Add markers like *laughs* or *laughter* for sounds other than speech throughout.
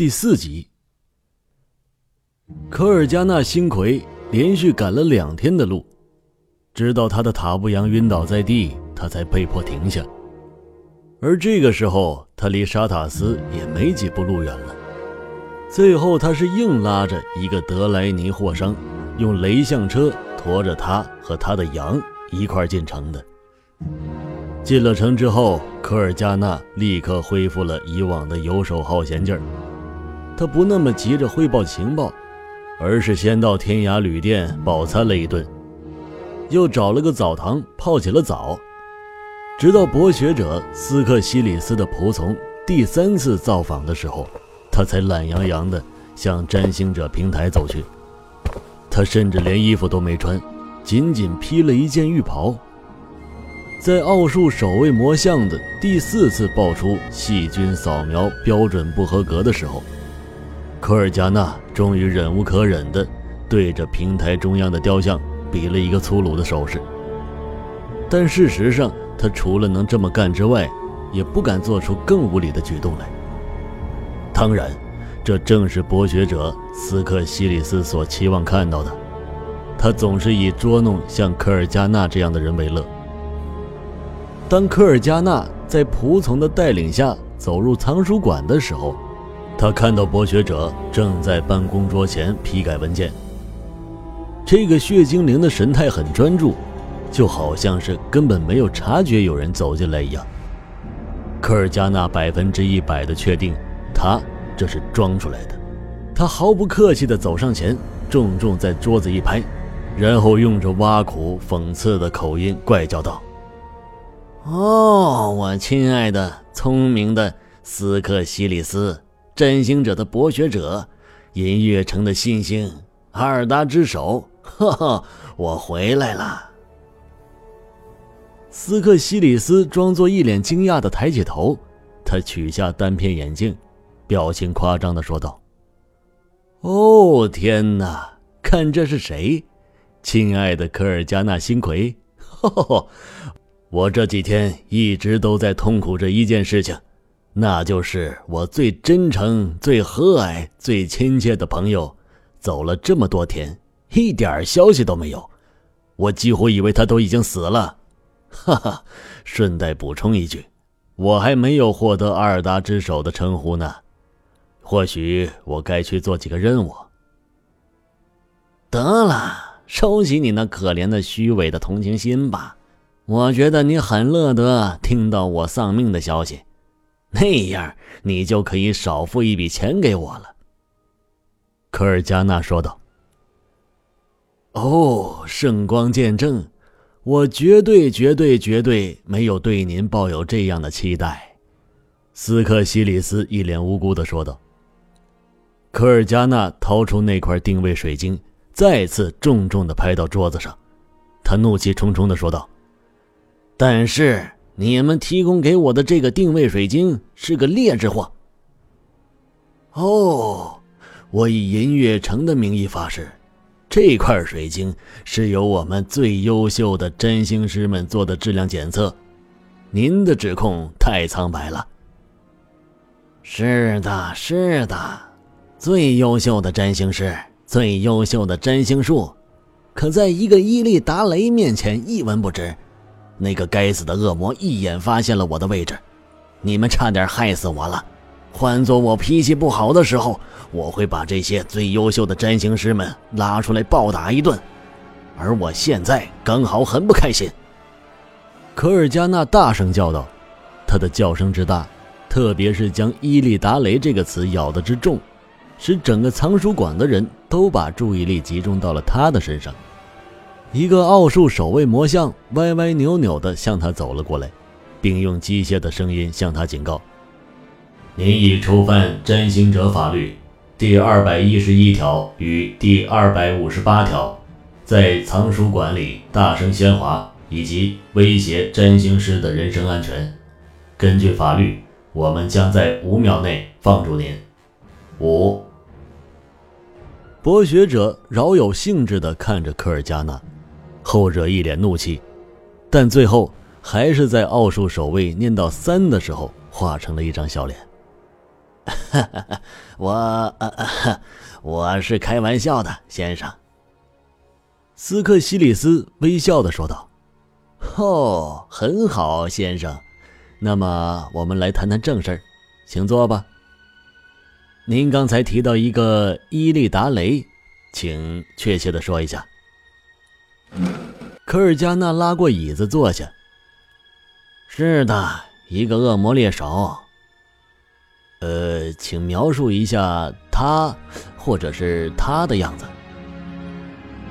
第四集。科尔加纳星魁连续赶了两天的路，直到他的塔布扬晕倒在地，他才被迫停下。而这个时候，他离沙塔斯也没几步路远了。最后，他是硬拉着一个德莱尼货商，用雷象车驮着他和他的羊一块进城的。进了城之后，科尔加纳立刻恢复了以往的游手好闲劲儿。他不那么急着汇报情报，而是先到天涯旅店饱餐了一顿，又找了个澡堂泡起了澡。直到博学者斯克西里斯的仆从第三次造访的时候，他才懒洋洋地向占星者平台走去。他甚至连衣服都没穿，仅仅披了一件浴袍。在奥数守卫魔像的第四次爆出细菌扫描标准不合格的时候，科尔加纳终于忍无可忍地对着平台中央的雕像比了一个粗鲁的手势。但事实上，他除了能这么干之外，也不敢做出更无礼的举动来。当然，这正是博学者斯克西里斯所期望看到的。他总是以捉弄像科尔加纳这样的人为乐。当科尔加纳在仆从的带领下走入藏书馆的时候，他看到博学者正在办公桌前批改文件。这个血精灵的神态很专注，就好像是根本没有察觉有人走进来一样。科尔加纳百分之一百的确定，他这是装出来的。他毫不客气地走上前，重重在桌子一拍，然后用着挖苦讽刺的口音怪叫道。哦，我亲爱的、聪明的斯克西里斯，占星者的博学者，银月城的新星，阿尔达之手，哈哈，我回来了。斯克西里斯装作一脸惊讶的抬起头，他取下单片眼镜，表情夸张的说道：“哦，天哪，看这是谁？亲爱的科尔加纳星魁，哈哈。”我这几天一直都在痛苦着一件事情，那就是我最真诚、最和蔼、最亲切的朋友，走了这么多天，一点消息都没有。我几乎以为他都已经死了。哈哈，顺带补充一句，我还没有获得阿尔达之手的称呼呢。或许我该去做几个任务。得了，收起你那可怜的、虚伪的同情心吧。我觉得你很乐得听到我丧命的消息，*laughs* 那样你就可以少付一笔钱给我了。”科尔加纳说道。“哦，圣光见证，我绝对、绝对、绝对没有对您抱有这样的期待。”斯克西里斯一脸无辜的说道。科尔加纳掏出那块定位水晶，再次重重的拍到桌子上，他怒气冲冲的说道。但是你们提供给我的这个定位水晶是个劣质货。哦，我以银月城的名义发誓，这块水晶是由我们最优秀的占星师们做的质量检测。您的指控太苍白了。是的，是的，最优秀的占星师，最优秀的占星术，可在一个伊利达雷面前一文不值。那个该死的恶魔一眼发现了我的位置，你们差点害死我了。换做我脾气不好的时候，我会把这些最优秀的占星师们拉出来暴打一顿。而我现在刚好很不开心。科尔加纳大声叫道，他的叫声之大，特别是将“伊利达雷”这个词咬得之重，使整个藏书馆的人都把注意力集中到了他的身上。一个奥数守卫魔像歪歪扭扭地向他走了过来，并用机械的声音向他警告：“您已触犯占星者法律第二百一十一条与第二百五十八条，在藏书馆里大声喧哗以及威胁占星师的人身安全。根据法律，我们将在五秒内放逐您。”五。博学者饶有兴致地看着科尔加纳。后者一脸怒气，但最后还是在奥数守卫念到三的时候，画成了一张笑脸。*laughs* 我 *laughs* 我是开玩笑的，先生。斯克西里斯微笑的说道：“哦，很好，先生。那么我们来谈谈正事儿，请坐吧。您刚才提到一个伊利达雷，请确切的说一下。”科尔加纳拉过椅子坐下。是的，一个恶魔猎手。呃，请描述一下他，或者是他的样子。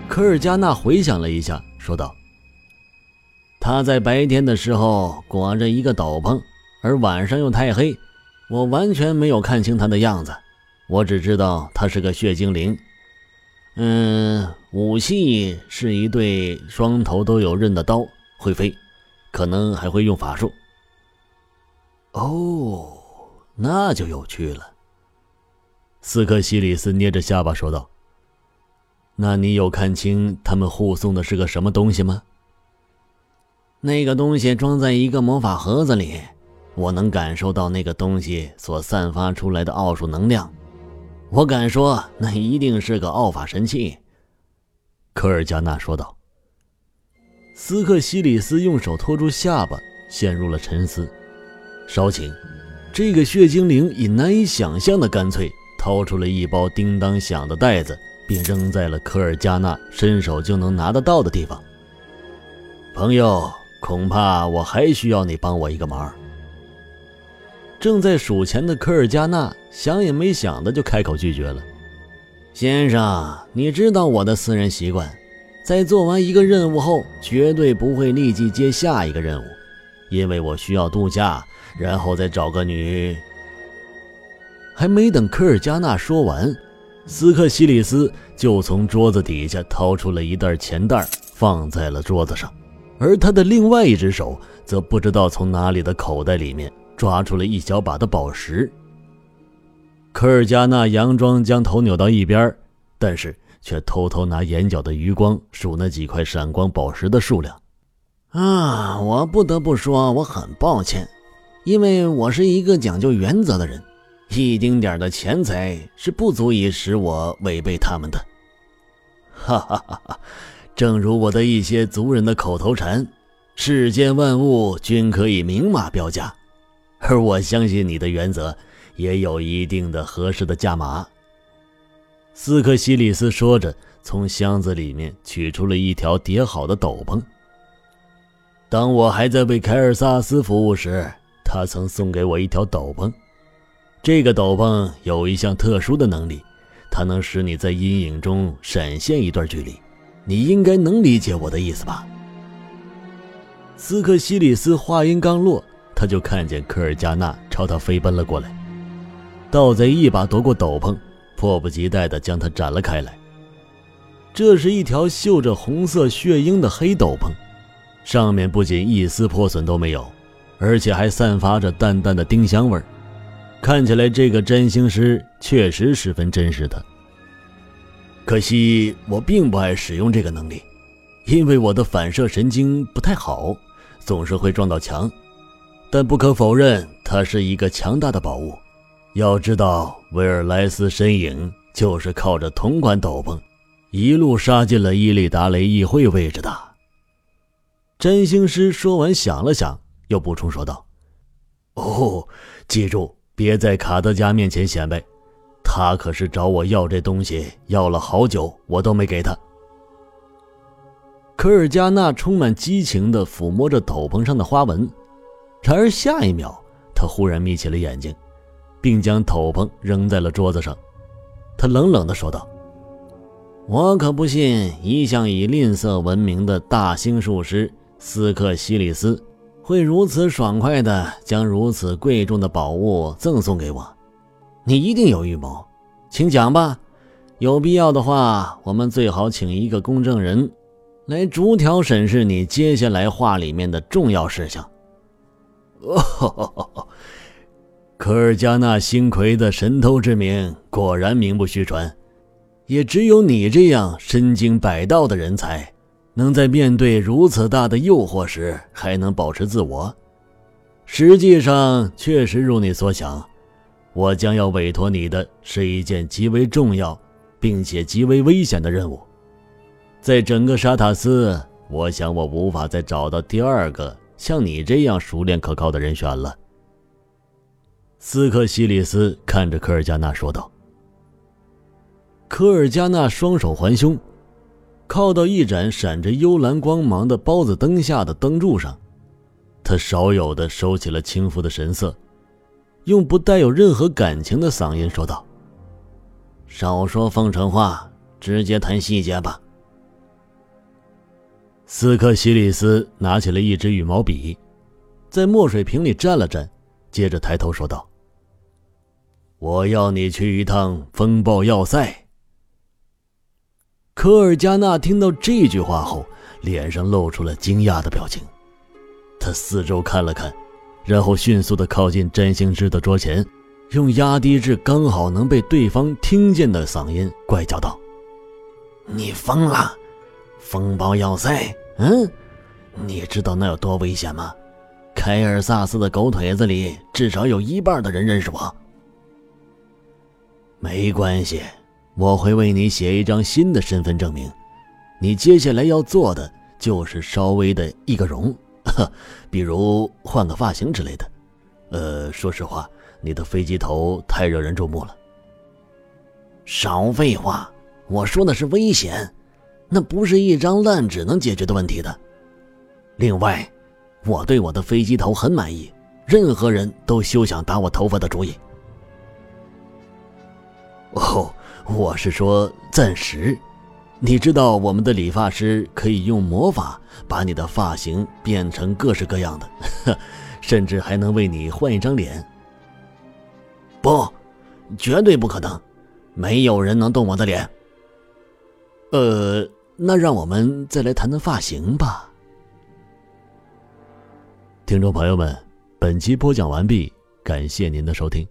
科尔加纳回想了一下，说道：“他在白天的时候裹着一个斗篷，而晚上又太黑，我完全没有看清他的样子。我只知道他是个血精灵。嗯，武器是一对双头都有刃的刀，会飞，可能还会用法术。哦。”那就有趣了。斯科西里斯捏着下巴说道：“那你有看清他们护送的是个什么东西吗？”那个东西装在一个魔法盒子里，我能感受到那个东西所散发出来的奥数能量。我敢说，那一定是个奥法神器。”科尔加纳说道。斯克西里斯用手托住下巴，陷入了沉思。稍请。这个血精灵以难以想象的干脆，掏出了一包叮当响的袋子，并扔在了科尔加纳伸手就能拿得到的地方。朋友，恐怕我还需要你帮我一个忙。正在数钱的科尔加纳想也没想的就开口拒绝了：“先生，你知道我的私人习惯，在做完一个任务后，绝对不会立即接下一个任务，因为我需要度假。”然后再找个女。还没等科尔加纳说完，斯克西里斯就从桌子底下掏出了一袋钱袋，放在了桌子上，而他的另外一只手则不知道从哪里的口袋里面抓出了一小把的宝石。科尔加纳佯装将头扭到一边，但是却偷偷拿眼角的余光数那几块闪光宝石的数量。啊，我不得不说，我很抱歉。因为我是一个讲究原则的人，一丁点的钱财是不足以使我违背他们的。哈哈哈哈！正如我的一些族人的口头禅：“世间万物均可以明码标价。”而我相信你的原则也有一定的合适的价码。斯克西里斯说着，从箱子里面取出了一条叠好的斗篷。当我还在为凯尔萨斯服务时。他曾送给我一条斗篷，这个斗篷有一项特殊的能力，它能使你在阴影中闪现一段距离。你应该能理解我的意思吧？斯克西里斯话音刚落，他就看见科尔加纳朝他飞奔了过来。盗贼一把夺过斗篷，迫不及待地将它展了开来。这是一条绣着红色血鹰的黑斗篷，上面不仅一丝破损都没有。而且还散发着淡淡的丁香味儿，看起来这个占星师确实十分真实的。可惜我并不爱使用这个能力，因为我的反射神经不太好，总是会撞到墙。但不可否认，它是一个强大的宝物。要知道，维尔莱斯身影就是靠着同款斗篷，一路杀进了伊利达雷议会位置的。占星师说完，想了想。又补充说道：“哦，记住，别在卡德加面前显摆，他可是找我要这东西，要了好久，我都没给他。”科尔加纳充满激情地抚摸着斗篷上的花纹，然而下一秒，他忽然眯起了眼睛，并将斗篷扔在了桌子上。他冷冷地说道：“我可不信，一向以吝啬闻名的大星术师斯克西里斯。”会如此爽快地将如此贵重的宝物赠送给我，你一定有预谋，请讲吧。有必要的话，我们最好请一个公证人，来逐条审视你接下来话里面的重要事项。哦，*laughs* 科尔加纳星魁的神偷之名果然名不虚传，也只有你这样身经百道的人才。能在面对如此大的诱惑时还能保持自我，实际上确实如你所想，我将要委托你的是一件极为重要，并且极为危险的任务。在整个沙塔斯，我想我无法再找到第二个像你这样熟练可靠的人选了。”斯克西里斯看着科尔加纳说道。科尔加纳双手环胸，靠到一盏闪着幽蓝光芒的包子灯下的灯柱上，他少有的收起了轻浮的神色，用不带有任何感情的嗓音说道：“少说奉承话，直接谈细节吧。”斯科西里斯拿起了一支羽毛笔，在墨水瓶里蘸了蘸，接着抬头说道：“我要你去一趟风暴要塞。”科尔加纳听到这句话后，脸上露出了惊讶的表情。他四周看了看，然后迅速的靠近占星师的桌前，用压低至刚好能被对方听见的嗓音怪叫道：“你疯了！风暴要塞？嗯，你知道那有多危险吗？凯尔萨斯的狗腿子里至少有一半的人认识我。没关系。”我会为你写一张新的身份证明，你接下来要做的就是稍微的易个容，呵 *laughs* 比如换个发型之类的。呃，说实话，你的飞机头太惹人注目了。少废话，我说的是危险，那不是一张烂纸能解决的问题的。另外，我对我的飞机头很满意，任何人都休想打我头发的主意。哦。我是说暂时，你知道我们的理发师可以用魔法把你的发型变成各式各样的，*laughs* 甚至还能为你换一张脸。不，绝对不可能，没有人能动我的脸。呃，那让我们再来谈谈发型吧。听众朋友们，本期播讲完毕，感谢您的收听。